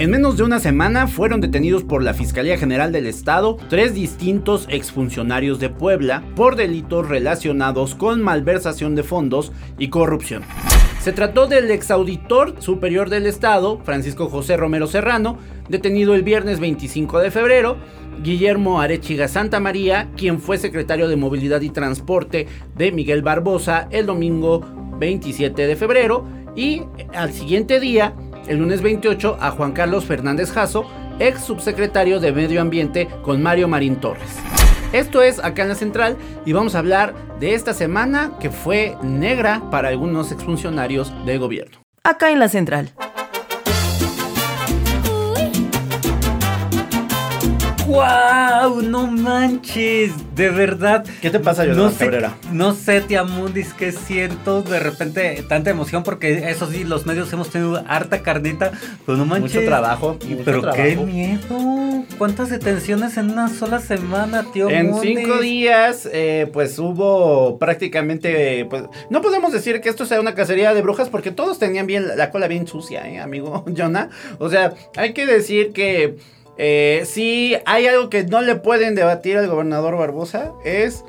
En menos de una semana fueron detenidos por la Fiscalía General del Estado tres distintos exfuncionarios de Puebla por delitos relacionados con malversación de fondos y corrupción. Se trató del exauditor superior del Estado, Francisco José Romero Serrano, detenido el viernes 25 de febrero, Guillermo Arechiga Santa María, quien fue secretario de Movilidad y Transporte de Miguel Barbosa el domingo 27 de febrero, y al siguiente día, el lunes 28 a Juan Carlos Fernández Jasso, ex subsecretario de Medio Ambiente con Mario Marín Torres. Esto es acá en la central y vamos a hablar de esta semana que fue negra para algunos exfuncionarios del gobierno. Acá en la Central. ¡Wow! No manches, de verdad. ¿Qué te pasa, no Jonathan sé, Cabrera? No sé, tía Mundis, qué siento. De repente, tanta emoción, porque eso sí, los medios hemos tenido harta carnita, pero no manches. Mucho trabajo. Mucho pero qué trabajo. miedo. ¿Cuántas detenciones en una sola semana, tío? En Mundis? cinco días, eh, pues hubo prácticamente, pues, no podemos decir que esto sea una cacería de brujas porque todos tenían bien la cola bien sucia, ¿eh, amigo Jonah? O sea, hay que decir que eh, si hay algo que no le pueden debatir al gobernador Barbosa es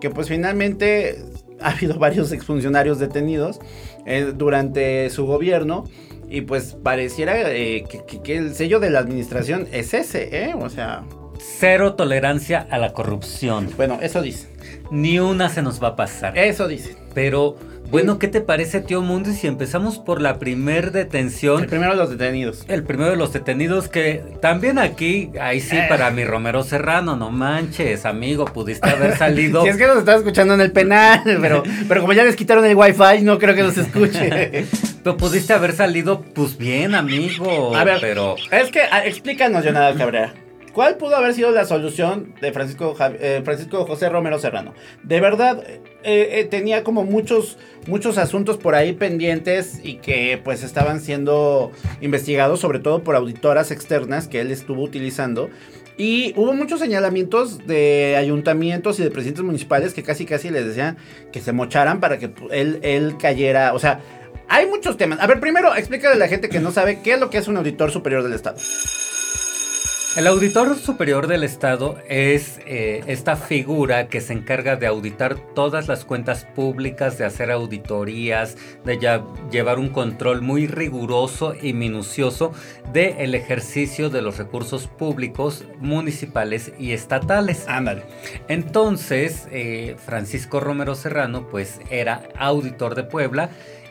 que pues finalmente ha habido varios exfuncionarios detenidos eh, durante su gobierno. Y pues pareciera eh, que, que- que el sello de la administración es ese, ¿eh? O sea, Cero tolerancia a la corrupción. bueno, eso dice. Ni una se nos va a pasar. Eso dice. Pero, bueno, ¿qué te parece, tío Mundo? Si empezamos por la primer detención. El primero de los detenidos. El primero de los detenidos que también aquí, ahí sí, Eh. para mi Romero Serrano, no manches, amigo, pudiste haber salido. Si es que nos está escuchando en el penal, pero, pero como ya les quitaron el wifi, no creo que nos escuche. Pero pudiste haber salido, pues bien, amigo. A ver, pero Es que, a- explícanos, Jonathan Cabrera. ¿Cuál pudo haber sido la solución de Francisco, eh, Francisco José Romero Serrano? De verdad, eh, eh, tenía como muchos, muchos asuntos por ahí pendientes y que pues estaban siendo investigados, sobre todo por auditoras externas que él estuvo utilizando. Y hubo muchos señalamientos de ayuntamientos y de presidentes municipales que casi casi les decían que se mocharan para que él, él cayera. O sea, hay muchos temas. A ver, primero explícale a la gente que no sabe qué es lo que es un auditor superior del Estado. El auditor superior del Estado es eh, esta figura que se encarga de auditar todas las cuentas públicas, de hacer auditorías, de ya- llevar un control muy riguroso y minucioso del ejercicio de los recursos públicos municipales y estatales. Ándale. Entonces, eh, Francisco Romero Serrano, pues era auditor de Puebla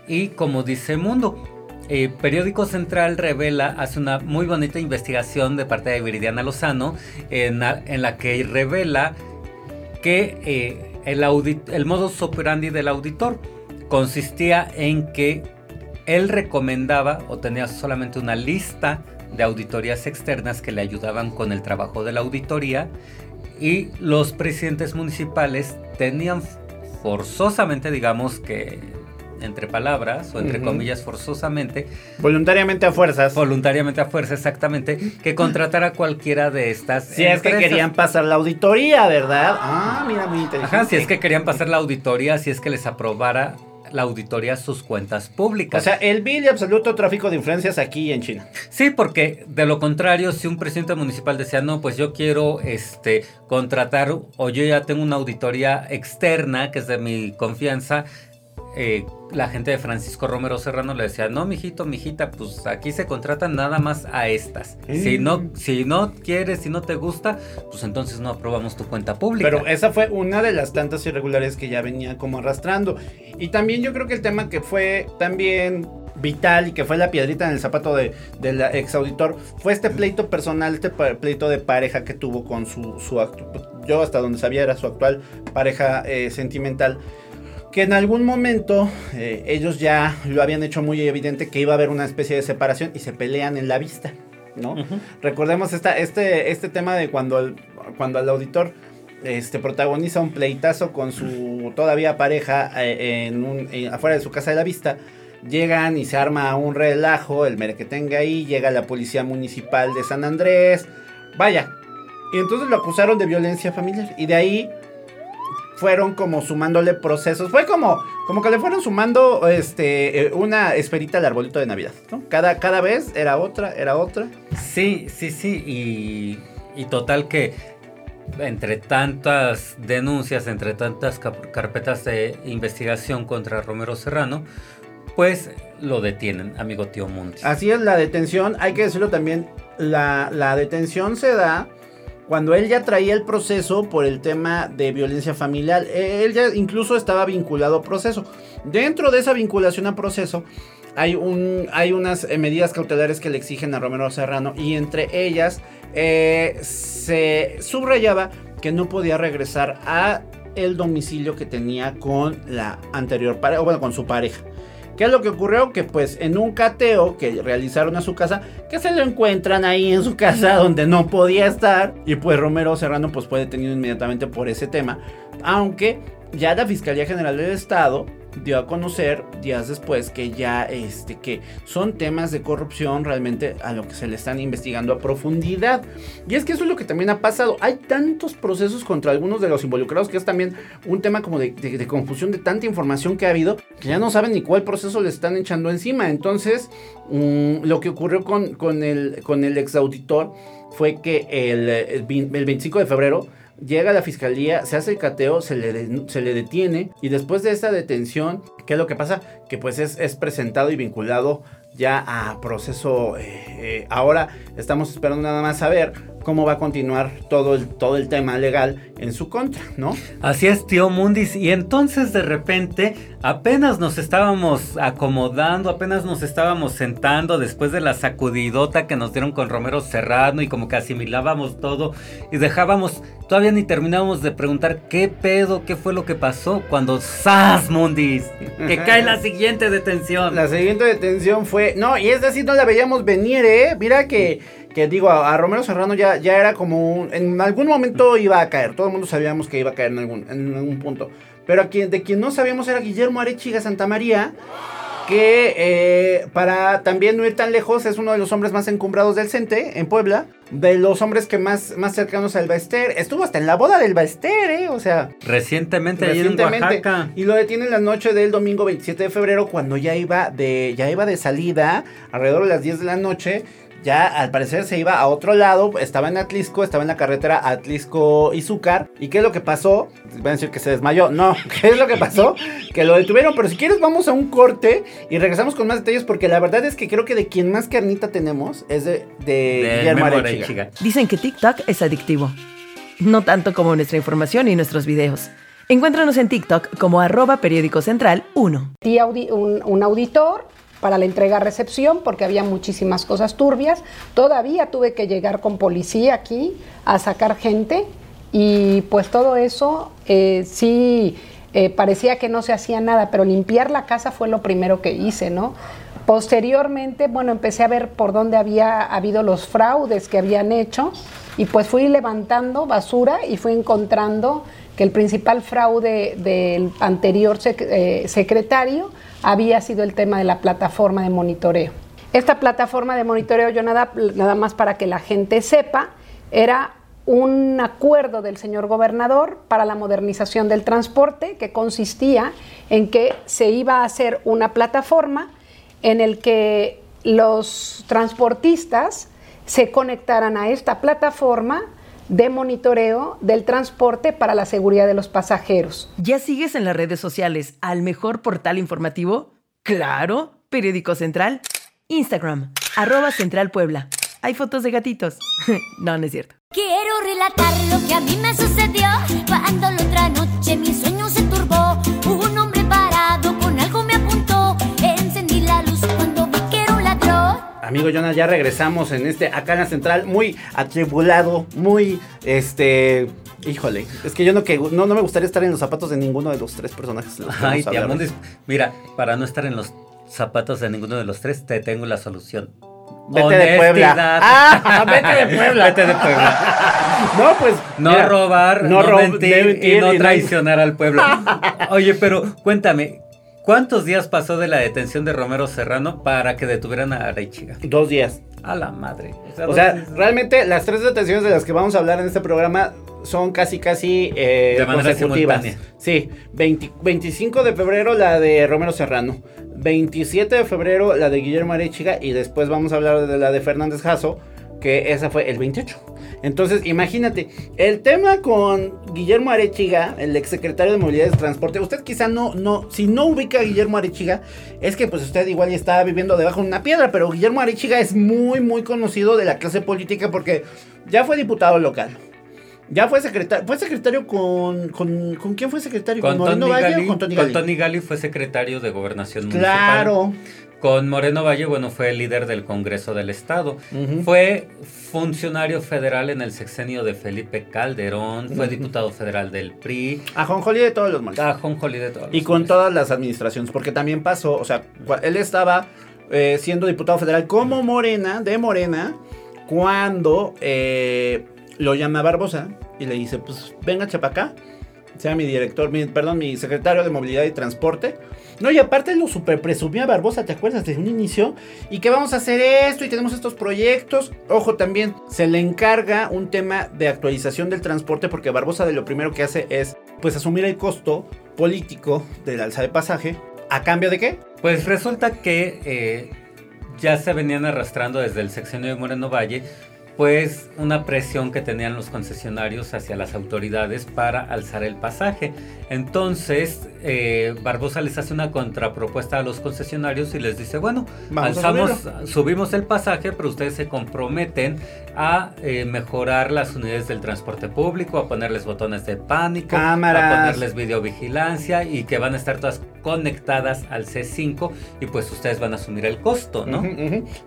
y como dice Mundo, eh, Periódico Central revela, hace una muy bonita investigación de parte de Viridiana Lozano, en, la- que revela que eh, el, audit- el modus operandi del auditor consistía en que él recomendaba o tenía solamente una lista de auditorías externas que le ayudaban con el trabajo de la auditoría y los presidentes municipales tenían forzosamente, digamos que entre palabras o entre comillas forzosamente, Voluntariamente a fuerzas. voluntariamente a fuerza exactamente, que contratara cualquiera de estas. Si es que querían pasar la auditoría, ¿verdad? Ah, mira, muy inteligente. Ajá, si es que querían pasar la auditoría, si es que les aprobara la auditoría sus cuentas públicas. O sea, el vil y absoluto tráfico de influencias aquí en China. Sí, porque de lo contrario, si un presidente municipal decía, no, pues yo quiero este contratar o yo ya tengo una auditoría externa que es de mi confianza, eh, la gente de Francisco Romero Serrano le decía, no, mijito, mijita, pues aquí se contratan nada más a estas. Si no, si no quieres, si no te gusta, pues entonces no aprobamos tu cuenta pública. Pero esa fue una de las tantas irregularidades que ya venía como arrastrando. Y también yo creo que el tema que fue también vital y que fue la piedrita en el zapato de, del ex auditor fue este pleito personal, este pleito de pareja que tuvo con su, su yo hasta donde sabía era su actual pareja eh, sentimental. Que en algún momento eh, ellos ya lo habían hecho muy evidente que iba a haber una especie de separación y se pelean en la vista. ¿no? Recordemos esta, este, este tema de cuando el, cuando el auditor este, protagoniza un pleitazo con su todavía pareja eh, en un, eh, afuera de su casa de la vista. Llegan y se arma un relajo, el tenga ahí, llega la policía municipal de San Andrés. Vaya. Y entonces lo acusaron de violencia familiar. Y de ahí fueron como sumándole procesos. Fue como, como que le fueron sumando este, eh, una esperita al arbolito de Navidad. Cada, cada vez era otra, era otra. Sí, sí, sí. Y, y total que entre tantas denuncias, entre tantas carpetas de investigación contra Romero Serrano, pues lo detienen, amigo tío Montes. Así es, la detención, hay que decirlo también, la, la detención se da cuando él ya traía el proceso por el tema de violencia familiar. Él ya incluso estaba vinculado a proceso. Dentro de esa vinculación a proceso, hay, un, hay unas eh, medidas cautelares que le exigen a Romero Serrano y entre ellas eh, se subrayaba que no podía regresar a el domicilio que tenía con la anterior pareja, o bueno, con su pareja. ¿Qué es lo que ocurrió? Que pues en un cateo que realizaron a su casa, que se lo encuentran ahí en su casa donde no podía estar. Y pues Romero Serrano pues fue detenido inmediatamente por ese tema. Aunque ya la Fiscalía General del Estado dio a conocer días después que ya este que son temas de corrupción realmente a lo que se le están investigando a profundidad. Y es que eso es lo que también ha pasado. Hay tantos procesos contra algunos de los involucrados que es también un tema como de, confusión de tanta información que ha habido que ya no saben ni cuál proceso le están echando encima. Entonces, mm, lo que ocurrió con, con, el, con el exauditor fue que el, el 25 de febrero Llega a la fiscalía, se hace el cateo, se le, se le detiene y después de esta detención, ¿qué es lo que pasa? Que pues es, es presentado y vinculado ya a proceso. Eh, eh, ahora estamos esperando nada más saber cómo va a continuar todo el, todo el tema legal en su contra, ¿no? Así es, tío Mundis. Y entonces de repente apenas nos estábamos acomodando, apenas nos estábamos sentando después de la sacudidota que nos dieron con Romero Serrano y como que asimilábamos todo y dejábamos, todavía ni terminábamos de preguntar qué pedo, qué fue lo que pasó cuando ¡Sas, Mundis! Que cae la siguiente detención. La siguiente detención fue, no, y es decir, no la veíamos venir, ¿eh? Mira que que digo, a, Romero Serrano ya, ya era como un, en algún momento iba a caer, todo el mundo sabíamos que iba a caer en algún, en algún punto, pero a quien, de quien no sabíamos era Guillermo Arechiga Santa María, que eh, para también no ir tan lejos es uno de los hombres más encumbrados del CENTE en Puebla, de los hombres que más, más cercanos al Baester, estuvo hasta en la boda del Baester, ¿eh? o sea... Recientemente, recientemente en Oaxaca. Y lo detienen la noche del domingo 27 de febrero cuando ya iba de, ya iba de salida, alrededor de las 10 de la noche, ya al parecer se iba a otro lado, estaba en Atlisco, estaba en la carretera Atlisco-Izúcar. ¿Y qué es lo que pasó? Van a decir que se desmayó. No, ¿qué es lo que pasó? Que lo detuvieron, pero si quieres vamos a un corte y regresamos con más detalles porque la verdad es que creo que de quien más carnita tenemos es de, de, Guillermo Dicen que TikTok es adictivo. No tanto como nuestra información y nuestros videos. Encuéntranos en TikTok como arroba periódico central 1. Un, un auditor para la entrega-recepción porque había muchísimas cosas turbias. Todavía tuve que llegar con policía aquí a sacar gente y pues todo eso eh, sí eh, parecía que no se hacía nada, pero limpiar la casa fue lo primero que hice, ¿no? Posteriormente, bueno, empecé a ver por dónde había habido los fraudes que habían hecho y pues fui levantando basura y fui encontrando que el principal fraude del anterior eh, secretario había sido el tema de la plataforma de monitoreo. Esta plataforma de monitoreo, yo nada, nada más para que la gente sepa, era un acuerdo del señor gobernador para la modernización del transporte que consistía en que se iba a hacer una plataforma en el que los transportistas se conectaran a esta plataforma de monitoreo del transporte para la seguridad de los pasajeros. ¿Ya sigues en las redes sociales al mejor portal informativo? Claro, Periódico Central. Instagram, arroba Central Puebla. Hay fotos de gatitos. no, no es cierto. Quiero relatar lo que a mí me sucedió cuando la otra noche mi Amigo Jonas, ya regresamos en este acá en la central, muy atribulado, muy este. Híjole, es que yo no, que, no, no me gustaría estar en los zapatos de ninguno de los tres personajes. Ay, Mira, para no estar en los zapatos de ninguno de los tres, te tengo la solución. Vete de Puebla. Honestidad. Ah, vete de Puebla. Vete de Puebla. No, pues. No mira, robar, no, mentir, mentir y no y traicionar al pueblo. Oye, pero cuéntame, ¿cuántos días pasó de la detención de Romero Serrano para que detuvieran a Arechiga? Dos días. A la madre. O sea, realmente las tres detenciones de las que vamos a hablar en este programa son casi casi eh, De manera consecutivas. simultánea. Sí, 20 25 de febrero la de Romero Serrano, 27 de febrero la de Guillermo Arechiga y después vamos a hablar de la de Fernández Jasso, que esa fue el 28. Entonces, imagínate, el tema con Guillermo Arechiga, el exsecretario de Movilidad y Transporte, usted quizá no, no, si no ubica a Guillermo Arechiga, es que pues usted igual ya está viviendo debajo de una piedra, pero Guillermo Arechiga es muy, muy conocido de la clase política porque ya fue diputado local. Ya fue secretario, fue secretario con, con, ¿con quién fue secretario? con, Tony Valle Gali, o con Tony con Gali? Tony Gali fue secretario de Gobernación Municipal. Claro. Con Moreno Valle, bueno, fue el líder del Congreso del Estado. Fue funcionario federal en el sexenio de Felipe Calderón. Fue diputado federal del PRI. A Jonjoli de todos los moles. Ajonjolí de todos Y los con moles. todas las administraciones, porque también pasó, o sea, él estaba eh, siendo diputado federal como Morena, de Morena, cuando eh, lo llama Barbosa y le dice, pues venga Chapacá, sea mi director, mi- perdón, mi secretario de movilidad y transporte. No, y aparte lo super presumía Barbosa, ¿te acuerdas? Desde un inicio. Y que vamos a hacer esto y tenemos estos proyectos. Ojo, también se le encarga un tema de actualización del transporte porque Barbosa de lo primero que hace es pues asumir el costo político del alza de pasaje. ¿A cambio de qué? Pues resulta que eh, ya se venían arrastrando desde el sexenio de Moreno Valle, pues una presión que tenían los concesionarios hacia las autoridades para alzar el pasaje. Entonces, eh, Barbosa les hace una contrapropuesta a los concesionarios y les dice, bueno, Vamos alzamos, subimos el pasaje, pero ustedes se comprometen a eh, mejorar las unidades del transporte público, a ponerles botones de pánico, Cámaras. a ponerles videovigilancia y que van a estar todas conectadas al C5 y pues ustedes van a asumir el costo, ¿no?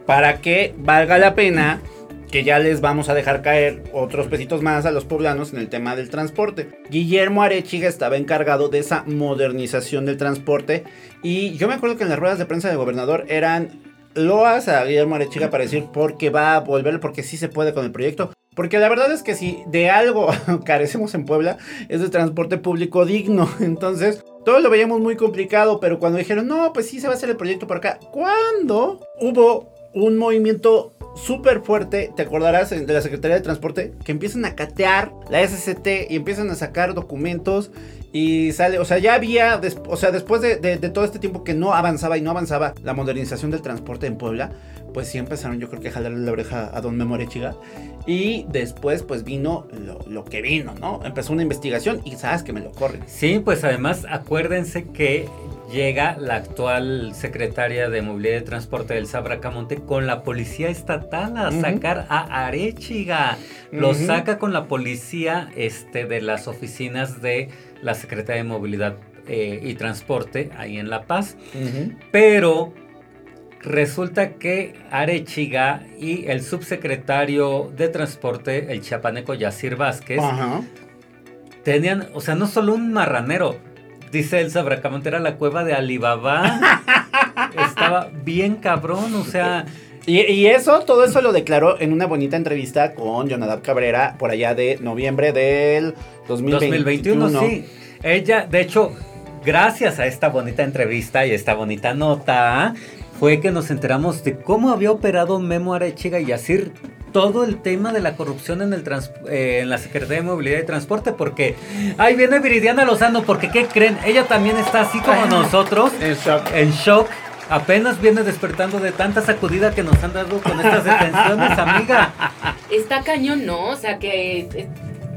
Para que valga la pena que ya les vamos a dejar caer otros pesitos más a los poblanos en el tema del transporte. Guillermo Arechiga estaba encargado de esa modernización del transporte y yo me acuerdo que en las ruedas de prensa del gobernador eran loas a Guillermo Arechiga para decir porque va a volver, porque sí se puede con el proyecto. Porque la verdad es que si de algo carecemos en Puebla es de transporte público digno. Entonces, todo lo veíamos muy complicado, pero cuando dijeron, no, pues sí se va a hacer el proyecto por acá. ¿Cuándo hubo un movimiento súper fuerte, te acordarás, de la Secretaría de Transporte, que empiezan a catear la SCT y empiezan a sacar documentos y sale, o sea, ya había, o sea, después de, todo este tiempo que no avanzaba y no avanzaba la modernización del transporte en Puebla, pues sí empezaron yo creo que a jalarle la oreja a don Memo Arechiga y después pues vino lo que vino, ¿no? Empezó una investigación y sabes que me lo corren. Sí, pues además acuérdense que llega la actual secretaria de Movilidad y Transporte del Sabracamonte con la policía estatal a sacar a Arechiga. Lo saca con la policía este, de las oficinas de la Secretaría de Movilidad eh, y Transporte ahí en La Paz. Pero resulta que Arechiga y el subsecretario de Transporte, el chiapaneco Yacir Vázquez, tenían, o sea, no solo un marranero, dice el Sabracamonte, era la cueva de Alibaba. Estaba bien cabrón, o sea, Y, y eso, todo eso lo declaró en una bonita entrevista con Jonadab Cabrera por allá de noviembre del 2021. 2021, sí. Ella, de hecho, gracias a esta bonita entrevista y esta bonita nota, fue que nos enteramos de cómo había operado Memo Arechiga y Yacir todo el tema de la corrupción en, el trans- eh, en la Secretaría de Movilidad y Transporte, porque ahí viene Viridiana Lozano, porque ¿qué creen? Ella también está así como nosotros, En shock. en shock. Apenas viene despertando de tanta sacudida que nos han dado con estas detenciones, amiga. Está cañón, ¿no? O sea que eh,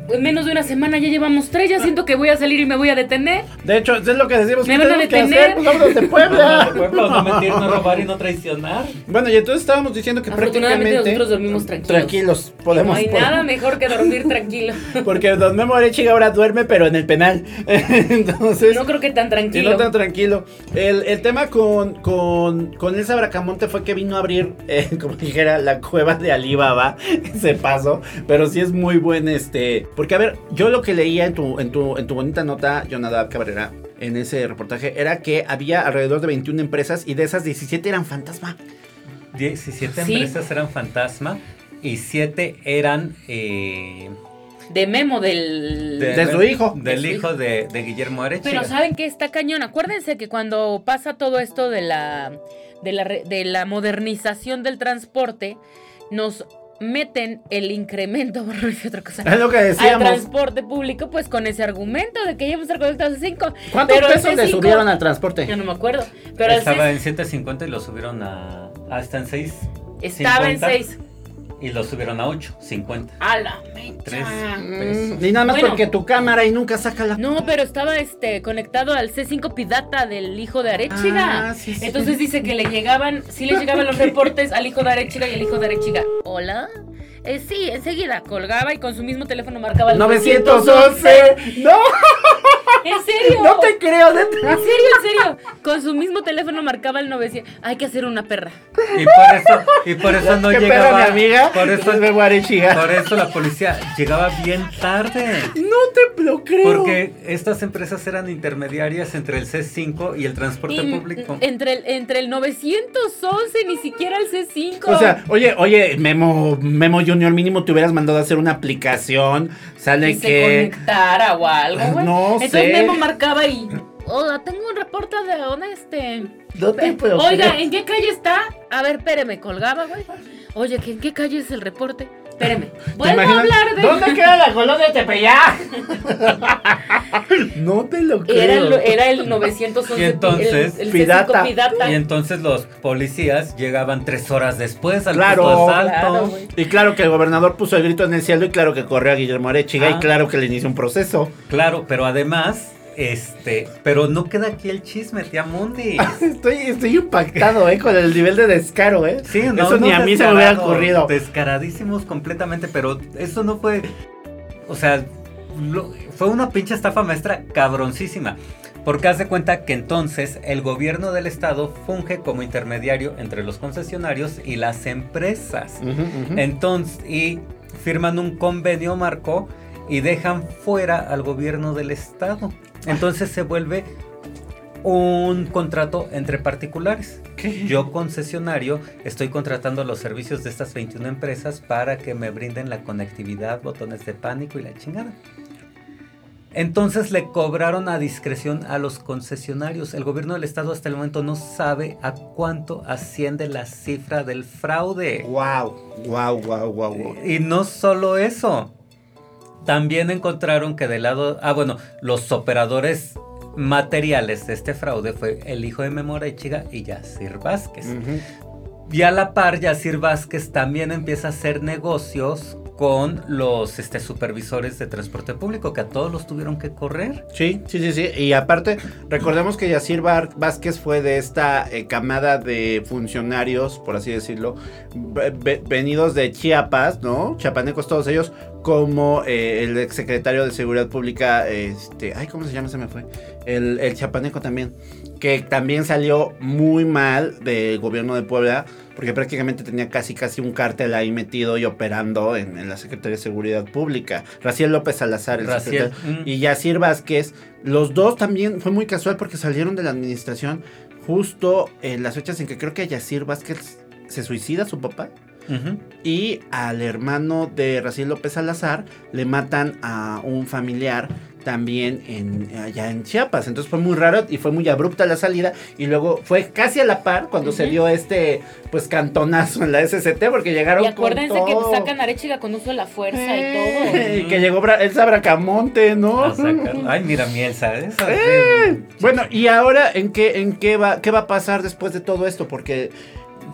en menos de una semana ya llevamos tres, ya siento que voy a salir y me voy a detener. De hecho, eso es lo que decimos. ¿Me ¿qué van a que detener? hacer? Pues de No, Puebla. no mentir, no robar y no traicionar. bueno, y entonces estábamos diciendo que Afortunadamente prácticamente... nosotros dormimos tranquilos. Tranquilos, podemos... no hay podemos- nada mejor que dormir tranquilo. Porque Don Memo Arechiga ahora duerme, pero en el penal. Entonces... No creo que tan Y tranquilo. no tan tranquilo. El, el tema con, con, con Elsa Bracamonte fue que vino a abrir, eh, como dijera, la cueva de Alibaba. Ese paso. Pero sí es muy buen este. Porque, a ver, yo lo que leía en tu, en tu, en tu bonita nota, Jonadab Cabrera, en ese reportaje, era que había alrededor de 21 empresas y de esas 17 eran fantasma. 17 Sí. empresas eran fantasma y 7 eran eh, De Memo del... De su hijo. Del De su hijo de, de Guillermo Arechiga. Pero ¿saben qué está cañón? Acuérdense que cuando pasa todo esto de la, de la, de la modernización del transporte, nos meten el incremento, por no decir otra cosa, Es lo que al decíamos. transporte público, pues con ese argumento de que ya vamos a conectados a 5. ¿Cuántos Pero el pesos le C5 subieron al transporte? Yo no me acuerdo. Pero el Estaba en 7.50 y lo subieron a. Hasta en 6. estaba en 6. Y lo subieron a 8.50. A la mecha. Mm, Ni nada más Bueno. porque tu cámara y nunca saca la. No, pero estaba este conectado al C5 Pidata del hijo de Arechiga. Ah, sí, sí. Entonces dice que le llegaban, sí le llegaban los reportes al hijo de Arechiga y el hijo de Arechiga. Hola. Eh, sí, enseguida colgaba y con su mismo teléfono marcaba el 911. No, ¿En serio? no te creo, En serio, en serio. Con su mismo teléfono marcaba el 900. Hay que hacer una perra. Y por eso, y por eso no llegaba. perra, mi amiga. Por eso, Es Memo Arechiga. por eso la policía llegaba bien tarde. No te lo creo. Porque estas empresas eran intermediarias entre el C5 y el transporte Y público. entre el, entre el 911, ni siquiera el C5. O sea, oye, oye, Memo, Memo Junior, mínimo te hubieras mandado a hacer una aplicación. Sale que se conectara o algo, güey. No Entonces sé. Memo marcaba y. Hola, tengo un reporte de dónde este. No te puedo Oiga. ¿en qué calle está? A ver, espéreme, colgaba, güey. Oye, ¿que ¿en qué calle es el reporte? Espéreme. ¿Te Vuelvo a hablar de. ¿Dónde queda la colonia de Tepeyac? no te lo creo. Era el, era el 911. Y entonces, el, el Pidata. C5 Pidata. Y entonces los policías llegaban tres horas después al Claro, punto de asalto. claro. Y claro que el gobernador puso el grito en el cielo y claro que corrió a Guillermo Arechiga y Ah. claro que le inició un proceso. Claro, pero además, este, pero no queda aquí el chisme, tía Mundi. Estoy, estoy impactado, eh, con el nivel de descaro, eh. Sí, no, Eso ni a mí se me hubiera ocurrido. Descaradísimos completamente, pero eso no fue. O sea, lo- fue una pinche estafa maestra cabroncísima. Porque hace cuenta que entonces el gobierno del estado funge como intermediario entre los concesionarios y las empresas. Entonces, y firman un convenio marco y dejan fuera al gobierno del estado. Entonces se vuelve un contrato entre particulares. ¿Qué? Yo concesionario estoy contratando los servicios de estas 21 empresas para que me brinden la conectividad, botones de pánico y la chingada. Entonces le cobraron a discreción a los concesionarios. El gobierno del estado hasta el momento no sabe a cuánto asciende la cifra del fraude. Wow, wow, wow, wow, wow. Y no solo eso. También encontraron que del lado, ah bueno, los operadores materiales de este fraude fue el hijo de Memora Echiga y Yacir Vázquez. Y a la par, Yacir Vázquez también empieza a hacer negocios con los este, supervisores de transporte público, que a todos los tuvieron que correr. Sí, sí, sí, sí. Y aparte, recordemos que Yacir Vázquez fue de esta eh, camada de funcionarios, por así decirlo, ve- ve- venidos de Chiapas, ¿no? Chiapanecos todos ellos, como eh, el exsecretario de Seguridad Pública, este, ay, ¿cómo se llama? Se me fue. El, el chiapaneco también, que también salió muy mal del gobierno de Puebla, porque prácticamente tenía casi casi un cártel ahí metido y operando en, en la Secretaría de Seguridad Pública. Raciel López Salazar, el Raciel, secretario, mm. y Yacir Vázquez, los dos también fue muy casual porque salieron de la administración justo en las fechas en que creo que Yacir Vázquez se suicida su papá. Y al hermano de Raciel López Salazar le matan a un familiar también en, allá en Chiapas. Entonces fue muy raro y fue muy abrupta la salida. Y luego fue casi a la par cuando se dio este pues cantonazo en la SCT porque llegaron Y acuérdense con que todo. sacan a Arechiga con uso de la fuerza Eh, y y que llegó Bra- Elsa Bracamonte, ¿no? A sacar- Ay, mira, Mielsa, esa- Bueno, y ahora en qué en qué va qué va a pasar después de todo esto porque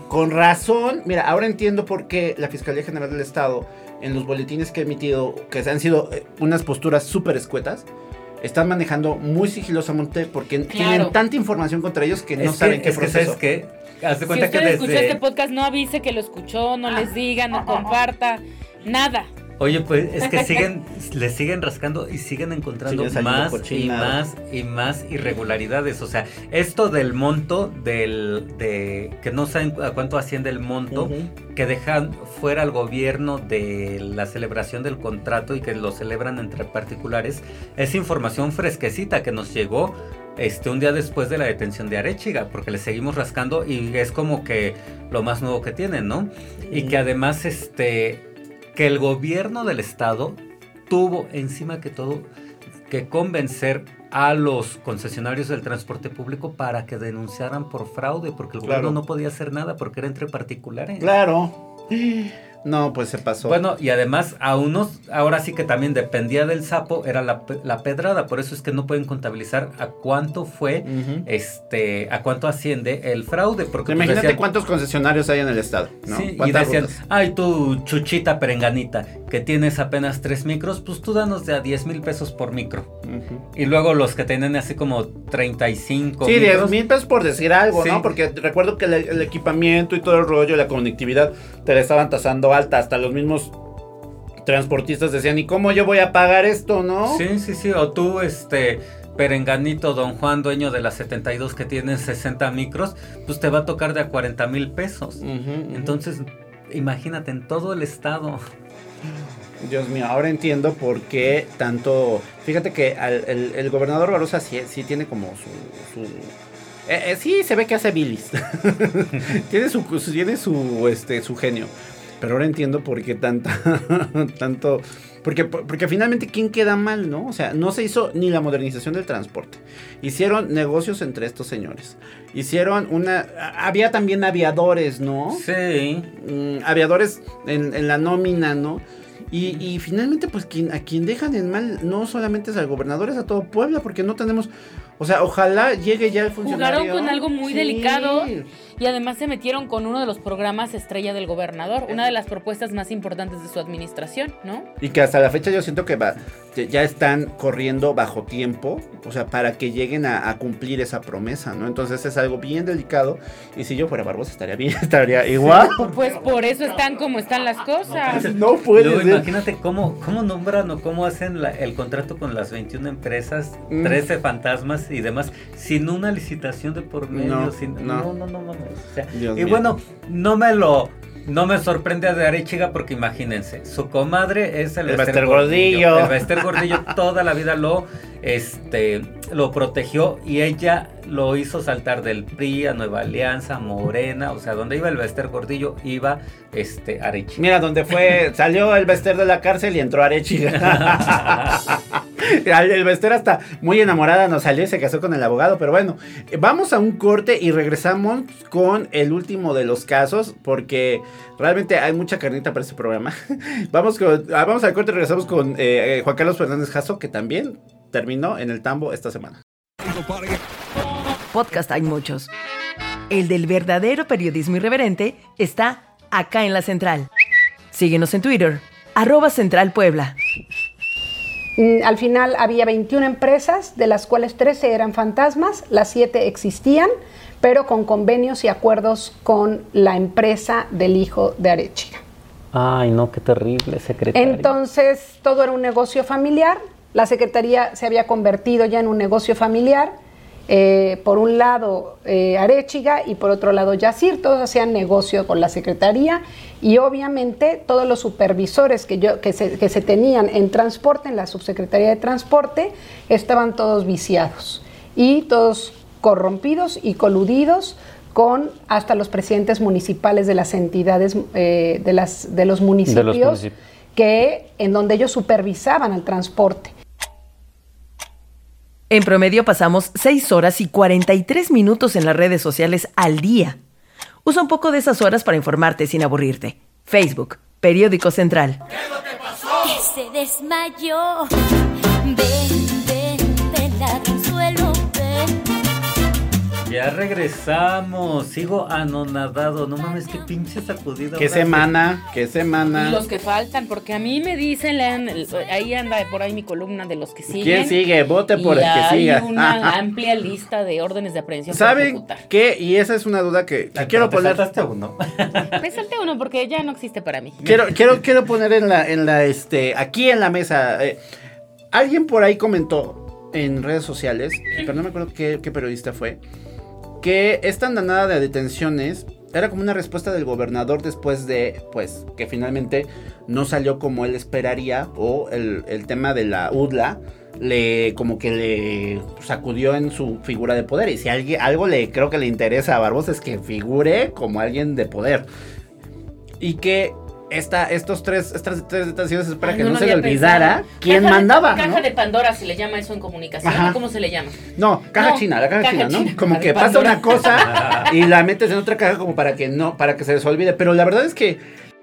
con razón, mira, ahora entiendo por qué la Fiscalía General del Estado en los boletines que ha emitido que han sido eh, unas posturas súper escuetas están manejando muy sigilosamente porque tienen tanta información contra ellos que no saben qué es que, proceso. ¿sabes qué? Haz de Si cuenta usted que escuchó este podcast, no avise que lo escuchó, no les diga, no comparta, nada. Oye, pues es que siguen, le siguen rascando y siguen encontrando más y más y más irregularidades. O sea, esto del monto, del, de que no saben a cuánto asciende el monto, que dejan fuera al gobierno de la celebración del contrato y que lo celebran entre particulares, es información fresquecita que nos llegó este, un día después de la detención de Arechiga, porque le seguimos rascando y es como que lo más nuevo que tienen, ¿no? Y que además, este, que el gobierno del estado tuvo encima que todo que convencer a los concesionarios del transporte público para que denunciaran por fraude, porque el Claro. gobierno no podía hacer nada porque era entre particulares. Claro. No, pues se pasó. Bueno, y además a unos, ahora sí que también dependía del sapo, era la, la pedrada, por eso es que no pueden contabilizar a cuánto fue, este, a cuánto asciende el fraude, porque pues, Imagínate decían- cuántos concesionarios hay en el estado, ¿no? Sí, y ¿Cuántas decían, rutas? ay, tú, chuchita perenganita, que tienes apenas tres micros, pues tú danos de a 10 mil pesos por micro. Y luego los que tenían así como 35 Sí, 10 micros, mil pesos por decir algo, Sí. ¿no? Porque recuerdo que el, el equipamiento y todo el rollo, la conectividad, te la estaban tasando alta. Hasta los mismos transportistas decían, ¿y cómo yo voy a pagar esto, no? Sí, sí, sí. O tú, este, perenganito, don Juan, dueño de las 72 que tienen 60 micros, pues te va a tocar de a 40 mil pesos. Entonces, imagínate, en todo el estado. Dios mío, ahora entiendo por qué tanto. Fíjate que al- el, el gobernador Barosa sí, sí tiene como su. su- eh, eh, sí, se ve que hace bilis. tiene su- tiene su, este, su genio. Pero ahora entiendo por qué tanta, tanto. Porque, porque finalmente, ¿quién queda mal, no? O sea, no se hizo ni la modernización del transporte. Hicieron negocios entre estos señores. Hicieron una. Había también aviadores, ¿no? Sí. mm, aviadores en, en la nómina, ¿no? Y, y finalmente, pues quien, a quien dejan en mal no solamente es al gobernador, es a todo Puebla, porque no tenemos, o sea, ojalá llegue ya el funcionario. Jugaron con algo muy Sí. delicado y además se metieron con uno de los programas estrella del gobernador, una de las propuestas más importantes de su administración, ¿no? Y que hasta la fecha yo siento que va, ya están corriendo bajo tiempo, o sea, para que lleguen a, a cumplir esa promesa, ¿no? Entonces es algo bien delicado. Y si yo fuera Barbosa estaría bien, estaría igual. Pues por eso están como están las cosas. No puede Luego, ser. imagínate cómo, cómo nombran o cómo hacen la- el contrato con las 21 empresas, Mm. 13 y demás, sin una licitación de por medio. No, sin, no. no, no, no, mames, o sea, y mío. bueno, no me lo. No me sorprende de Arechiga porque imagínense, su comadre es el, El Bester Gordillo. El Bester Gordillo toda la vida lo, este, lo protegió y ella lo hizo saltar del PRI a Nueva Alianza, Morena, o sea, donde iba el Bester Gordillo iba este Arechiga. Mira, donde fue, salió el Bester de la cárcel y entró Arechiga. el Bester hasta muy enamorada nos salió y se casó con el abogado, pero bueno, vamos a un corte y regresamos con el último de los casos, porque realmente hay mucha carnita para este programa. vamos, con, ah, vamos al corte y regresamos con eh, eh, Juan Carlos Fernández Jasso, que también terminó en el tambo esta semana. Podcast hay muchos. El del verdadero periodismo irreverente está acá en la central. Síguenos en Twitter, arroba Central Puebla. Mm, Al final había 21 empresas, de las cuales 13 eran fantasmas, las 7 existían, pero con convenios y acuerdos con la empresa del hijo de Arechiga. Ay, no, qué terrible, secretario. Entonces, todo era un negocio familiar. La secretaría se había convertido ya en un negocio familiar. Eh, por un lado, eh, Arechiga y por otro lado, Yacir. Todos hacían negocio con la secretaría y obviamente todos los supervisores que, yo, que, se, que se tenían en transporte, en la subsecretaría de transporte, estaban todos viciados y todos corrompidos y coludidos con hasta los presidentes municipales de las entidades eh, de, las, de los municipios municipios. que en donde ellos supervisaban el transporte. En promedio pasamos 6 horas y 43 minutos en las redes sociales al día. Usa un poco de esas horas para informarte sin aburrirte. Facebook, Periódico Central. que se desmayó. Ven, Ya regresamos, sigo anonadado, no mames, qué pinche sacudido. ¿Qué semana? ¿Qué Y semana? los que faltan, porque a mí me dicen, lean, ahí anda por ahí mi columna de los que siguen. ¿Quién sigue? Vote por y el que hay siga. una amplia lista de órdenes de aprehensión ¿Saben qué? Y esa es una duda que, que quiero Te poner. saltaste uno. Me salté uno porque ya no existe para mí. Quiero, quiero, quiero poner en la, en la, este, aquí en la mesa. eh, alguien por ahí comentó en redes sociales, pero no me acuerdo qué, qué periodista fue, que esta andanada de detenciones era como una respuesta del gobernador después de, pues, que finalmente no salió como él esperaría o el, el tema de la UDLA le como que le sacudió en su figura de poder. Y si alguien, algo le creo que le interesa a Barbosa es que figure como alguien de poder. Y que esta, estos tres, estas tres detenciones es para Ay, que no se le olvidara pensado. quién Caja de- mandaba. Caja de Pandora se le llama eso en comunicación. Ajá. ¿Cómo se le llama? No, caja No, china, la caja, caja china, ¿no? china, como que pasa una cosa y la metes en otra caja como para que no, para que se les olvide. Pero la verdad es que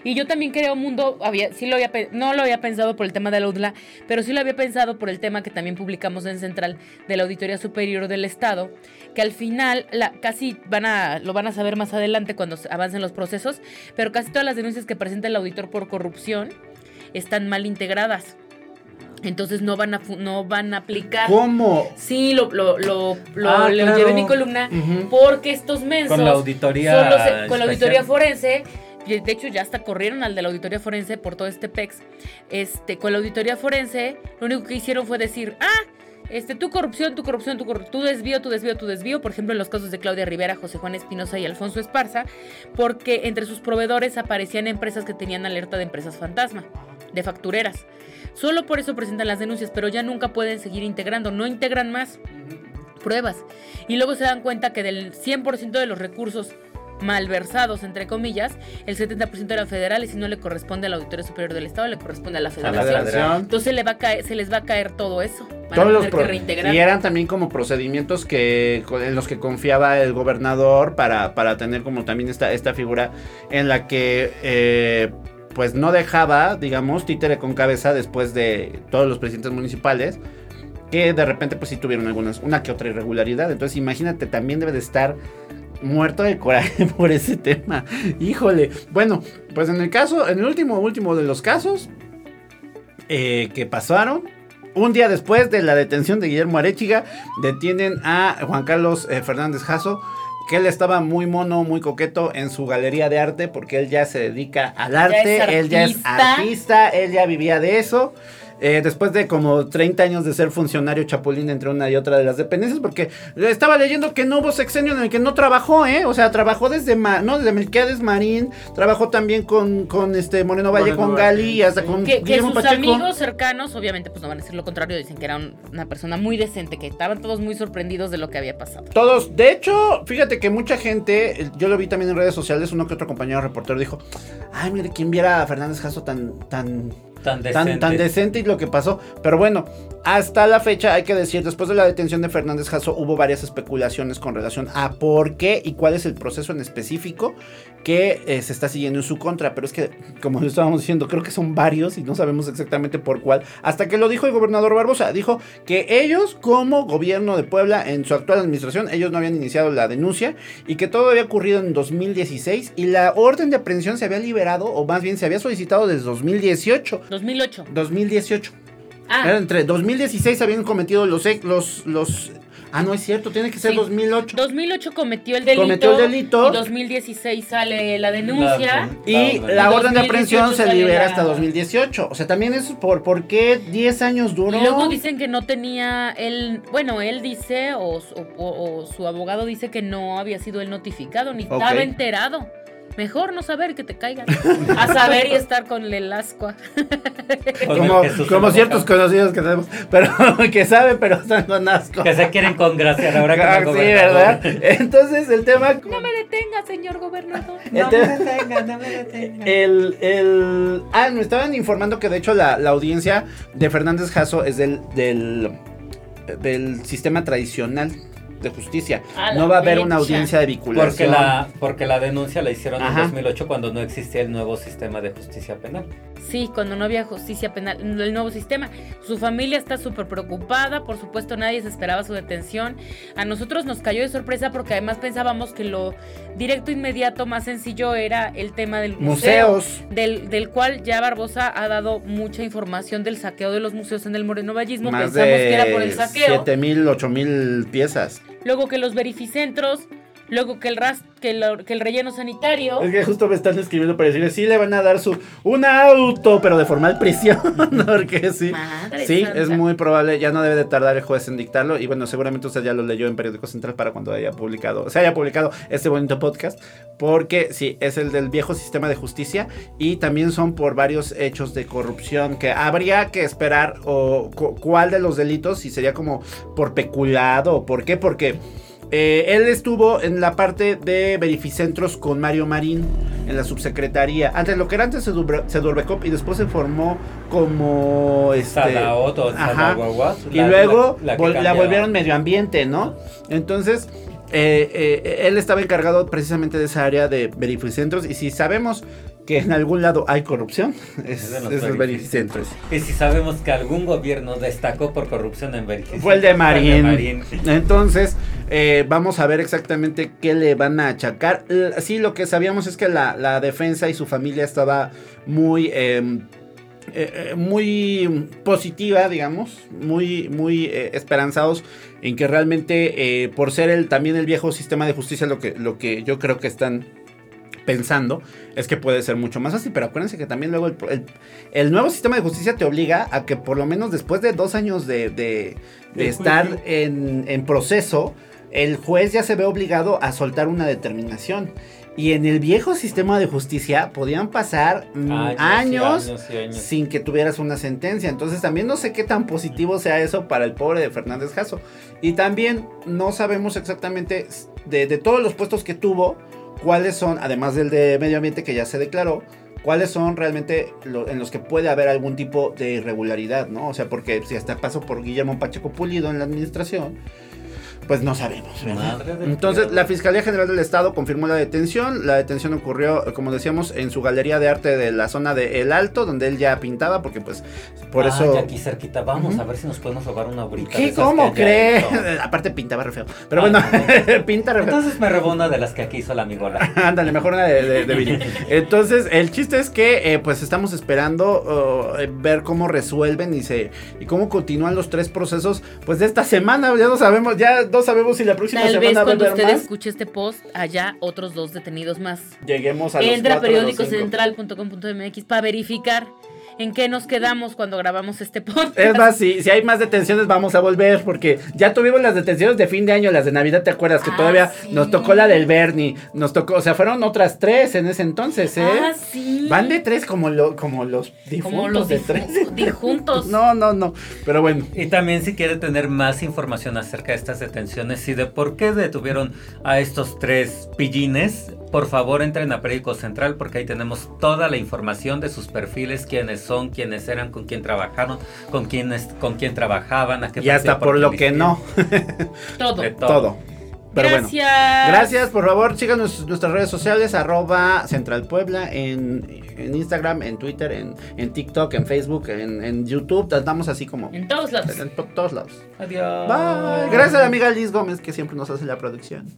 Y yo también creo mundo, había, sí lo había, no lo había pensado por el tema de la UDLA, pero sí lo había pensado por el tema que también publicamos en Central de la Auditoría Superior del Estado, que al final la, casi van a, lo van a saber más adelante cuando avancen los procesos, pero casi todas las denuncias que presenta el auditor por corrupción están mal integradas. Entonces no van a, no van a aplicar. ¿cómo? Sí, lo, lo, lo, lo- Ah, lo claro. llevé en mi columna Ujú. porque estos mensos Con la auditoría solo se- con la auditoría forense de hecho ya hasta corrieron al de la auditoría forense por todo este pex este con la auditoría forense lo único que hicieron fue decir ah este, tu corrupción, tu corrupción, tu corrupción, tu desvío, tu desvío, tu desvío, por ejemplo, en los casos de Claudia Rivera, José Juan Espinosa y Alfonso Esparza, porque entre sus proveedores aparecían empresas que tenían alerta de empresas fantasma, de factureras. Solo por eso presentan las denuncias, pero ya nunca pueden seguir integrando, no integran más pruebas. Y luego se dan cuenta que del 100% de los recursos malversados, entre comillas, el 70% eran federales y no le corresponde al Auditorio Superior del Estado, le corresponde a la A la Federación. Entonces le va a caer, se les va a caer todo eso. Van Todos a los tener pro- que reintegrar. y eran también como procedimientos que en los que confiaba el gobernador para, para tener como también esta, esta figura en la que eh, pues no dejaba, digamos, títere con cabeza después de todos los presidentes municipales que de repente pues sí tuvieron algunas, una que otra irregularidad. Entonces imagínate, también debe de estar muerto de coraje por ese tema. Híjole. Bueno, pues en el caso, en el último, último de los casos eh, que pasaron, un día después de la detención de Guillermo Arechiga, detienen a Juan Carlos eh, Fernández Jasso, que él estaba muy mono, muy coqueto en su galería de arte, porque él ya se dedica al arte, él ya es artista, él ya vivía de eso. Eh, después de como 30 años de ser funcionario chapulín entre una y otra de las dependencias, porque estaba leyendo que no hubo sexenio en el que no trabajó, ¿eh? O sea, trabajó desde, Ma- no, desde Melquiades Marín, trabajó también con, con este Moreno Valle, Moreno con Valle, Gali y hasta con Que, que sus Pacheco. amigos cercanos, obviamente, pues no van a decir lo contrario, dicen que era un- una persona muy decente, que estaban todos muy sorprendidos de lo que había pasado. Todos, de hecho, fíjate que mucha gente, yo lo vi también en redes sociales, uno que otro compañero reportero dijo, ay, mire, ¿quién viera a Fernández Jasso tan, tan, Tan tan, decente. tan decente y lo que pasó? Pero bueno, hasta la fecha hay que decir, después de la detención de Fernández Jasso hubo varias especulaciones con relación a por qué y cuál es el proceso en específico que eh, se está siguiendo en su contra. Pero es que, como lo estábamos diciendo, creo que son varios y no sabemos exactamente por cuál. Hasta que lo dijo el gobernador Barbosa, dijo que ellos como gobierno de Puebla en su actual administración, ellos no habían iniciado la denuncia y que todo había ocurrido en 2016 y la orden de aprehensión se había liberado o más bien se había solicitado desde 2018. 2008. 2018. Ah, Era entre 2016 habían cometido los los los Ah, no es cierto, tiene que ser Sí. 2008. 2008 cometió el delito. Cometió el delito. Y 2016 sale la denuncia. Y la En orden de 2018 aprehensión se libera la- hasta 2018. O sea, también es por por qué 10 años duró. Y luego dicen que no tenía él, bueno, él dice o, su- o- o su abogado dice que no había sido él notificado ni estaba enterado. Mejor no saber que te caigan. A saber y estar con el ascua. Como, como ciertos boca. conocidos que tenemos, pero que sabe, pero están con asco. Que se quieren congraciar ahora que Ah, no sí. ¿verdad? Entonces el tema No me detenga, señor gobernador. el tema- El, el- Ah, me estaban informando que de hecho la, la audiencia de Fernández Jasso es del, del, del sistema tradicional de justicia. A No va a haber una audiencia de vinculación. Porque la, porque la denuncia la hicieron Ajá. en 2008 cuando no existía el nuevo sistema de justicia penal. Sí, cuando no había justicia penal, el nuevo sistema. Su familia está súper preocupada, por supuesto nadie se esperaba su detención. A nosotros nos cayó de sorpresa porque además pensábamos que lo directo, inmediato, más sencillo era el tema del museo. Museos. Del, del cual ya Barbosa ha dado mucha información del saqueo de los museos en el Moreno Vallismo. Más Pensamos que era por de el saqueo. 7 mil, 8 mil piezas. Luego que los verificentros luego que el ras, que, lo- que el relleno sanitario. Es que justo me están escribiendo para decirle, sí le van a dar su un auto, pero de formal prisión, porque sí. Madre sí, santa. es muy probable, ya no debe de tardar el juez en dictarlo y bueno, seguramente usted ya lo leyó en Periódico Central para cuando haya publicado, se haya publicado este bonito podcast, porque sí, es el del viejo sistema de justicia y también son por varios hechos de corrupción que habría que esperar o cu- cuál de los delitos, si sería como por peculado o por qué, porque... Eh, él estuvo en la parte de verificentros con Mario Marín en la subsecretaría. Antes lo que era antes Sedurbe- y después se formó como este Salaot o Ajá. Y la- luego la- volvieron medio ambiente, ¿no? Entonces eh, eh, él estaba encargado precisamente de esa área de verificentros y si sabemos que en algún lado hay corrupción es, Es es los verificentros. verificentros. Y si sabemos que algún gobierno destacó por corrupción en verificación. Fue el de Marín. Marín. Entonces, eh, vamos a ver exactamente qué le van a achacar. Sí, lo que sabíamos es que la, la defensa y su familia estaba muy, eh, eh, eh, muy positiva, digamos, muy, muy eh, esperanzados en que realmente, eh, por ser el, también el viejo sistema de justicia, lo que, lo que yo creo que están pensando es que puede ser mucho más fácil, pero acuérdense que también luego el, el- el nuevo sistema de justicia te obliga a que por lo menos después de dos años de, de- de De estar en, en proceso, el juez ya se ve obligado a soltar una determinación. Y en el viejo sistema de justicia podían pasar mm, Años y años, años y años. sin que tuvieras una sentencia. Entonces también no sé qué tan positivo sea eso para el pobre de Fernández Jasso. Y también no sabemos exactamente de, de todos los puestos que tuvo, cuáles son, además del de medio ambiente que ya se declaró, cuáles son realmente lo- en los que puede haber algún tipo de irregularidad, ¿no? O sea, porque si hasta pasó por Guillermo Pacheco Pulido en la administración, pues no sabemos, ¿verdad? Entonces, la Fiscalía General del Estado confirmó la detención. La detención ocurrió, como decíamos, en su galería de arte de la zona de El Alto, donde él ya pintaba, porque pues por Ah, eso... ya aquí cerquita. Vamos a ver si nos podemos robar una obrita. ¿Qué? ¿Cómo que haya cree? hecho. Aparte pintaba re feo. Pero Ah, bueno, pinta re feo. Entonces me robó una de las que aquí hizo la amigola. Ándale, mejor una de, de, de Viri. Entonces, el chiste es que eh, pues estamos esperando uh, eh, ver cómo resuelven y se y cómo continúan los tres procesos pues de esta semana. Ya no sabemos, ya no sabemos si la próxima Tal vez semana va a cuando haber usted más. escuche este post, haya otros dos detenidos más. Lleguemos a Entra los cinco. periódicocentral.com.mx para verificar en qué nos quedamos cuando grabamos este podcast. Es más, si, si hay más detenciones vamos a volver porque ya tuvimos las detenciones de fin de año, las de Navidad, ¿te acuerdas? Que Ah, todavía sí. nos tocó la del Bernie, nos tocó, o sea, fueron otras tres en ese entonces, ¿eh? Ah, sí. Van de tres como, lo, como los difuntos Como los de difu- tres. dijuntos. No, no, no. Pero bueno. Y también si quiere tener más información acerca de estas detenciones y de por qué detuvieron a estos tres pillines, por favor entren a Periódico Central porque ahí tenemos toda la información de sus perfiles, quiénes son, quiénes eran, con quién trabajaron, con quiénes, con quién trabajaban, a qué Y hasta por lo que no. Todo. De todo. Todo. Pero bueno. Gracias. Gracias, por favor, síganos en nuestras redes sociales, arroba Central Puebla, en, en Instagram, en Twitter, en, en TikTok, en Facebook, en, en YouTube, andamos así como En todos lados. en to- todos lados. Adiós. Bye. Gracias a la amiga Liz Gómez que siempre nos hace la producción.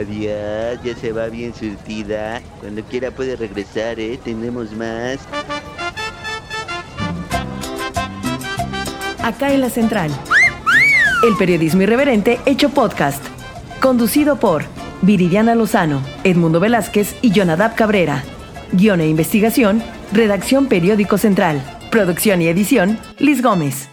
Adiós, ya se va bien surtida. Cuando quiera puede regresar, ¿eh? Tenemos más. Acá en la Central. El periodismo irreverente hecho podcast. Conducido por Viridiana Lozano, Edmundo Velázquez y Jonadab Cabrera. Guión e investigación, redacción Periódico Central. Producción y edición, Liz Gómez.